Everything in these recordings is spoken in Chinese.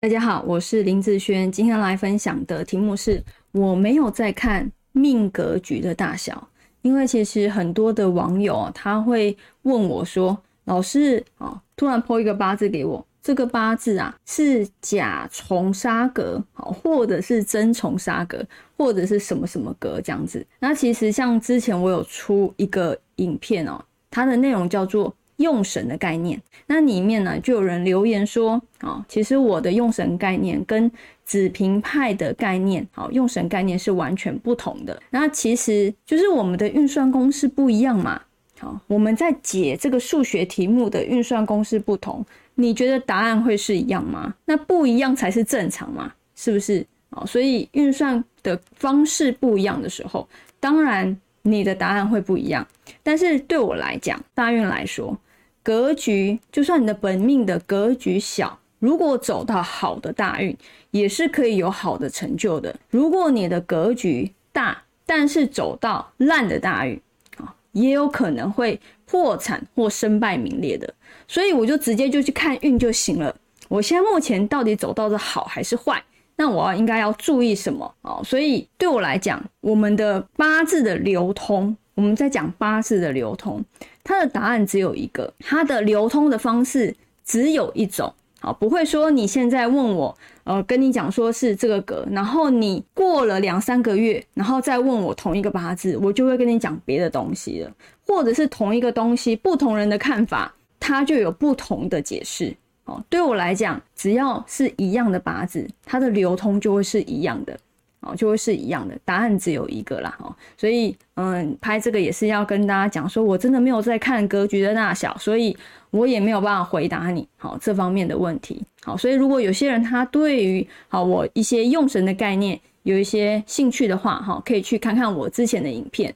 大家好，我是林志轩，今天来分享的题目是：我没有在看命格局的大小，因为其实很多的网友他会问我说：“老师啊，突然抛一个八字给我，这个八字啊是甲重杀格，好，或者是真重杀格，或者是什么什么格这样子。”那其实像之前我有出一个影片哦，它的内容叫做。用神的概念，那里面呢就有人留言说，啊，其实我的用神概念跟子平派的概念，好，用神概念是完全不同的。那其实就是我们的运算公式不一样嘛，好，我们在解这个数学题目的运算公式不同，你觉得答案会是一样吗？那不一样才是正常嘛，是不是？哦，所以运算的方式不一样的时候，当然你的答案会不一样。但是对我来讲，大运来说。格局，就算你的本命的格局小，如果走到好的大运，也是可以有好的成就的。如果你的格局大，但是走到烂的大运啊，也有可能会破产或身败名裂的。所以我就直接就去看运就行了。我现在目前到底走到的好还是坏？那我要应该要注意什么啊？所以对我来讲，我们的八字的流通。我们在讲八字的流通，它的答案只有一个，它的流通的方式只有一种，好，不会说你现在问我，呃，跟你讲说是这个格，然后你过了两三个月，然后再问我同一个八字，我就会跟你讲别的东西了，或者是同一个东西，不同人的看法，它就有不同的解释。哦，对我来讲，只要是一样的八字，它的流通就会是一样的。就会是一样的，答案只有一个啦，哦，所以，嗯，拍这个也是要跟大家讲，说我真的没有在看格局的大小，所以我也没有办法回答你，好，这方面的问题，好，所以如果有些人他对于好我一些用神的概念有一些兴趣的话，哈，可以去看看我之前的影片，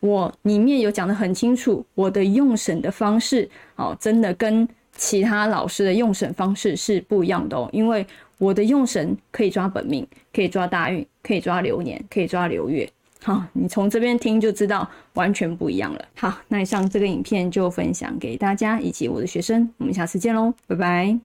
我里面有讲的很清楚，我的用神的方式，哦，真的跟其他老师的用神方式是不一样的哦，因为。我的用神可以抓本命，可以抓大运，可以抓流年，可以抓流月。好，你从这边听就知道完全不一样了。好，那以上这个影片就分享给大家以及我的学生，我们下次见喽，拜拜。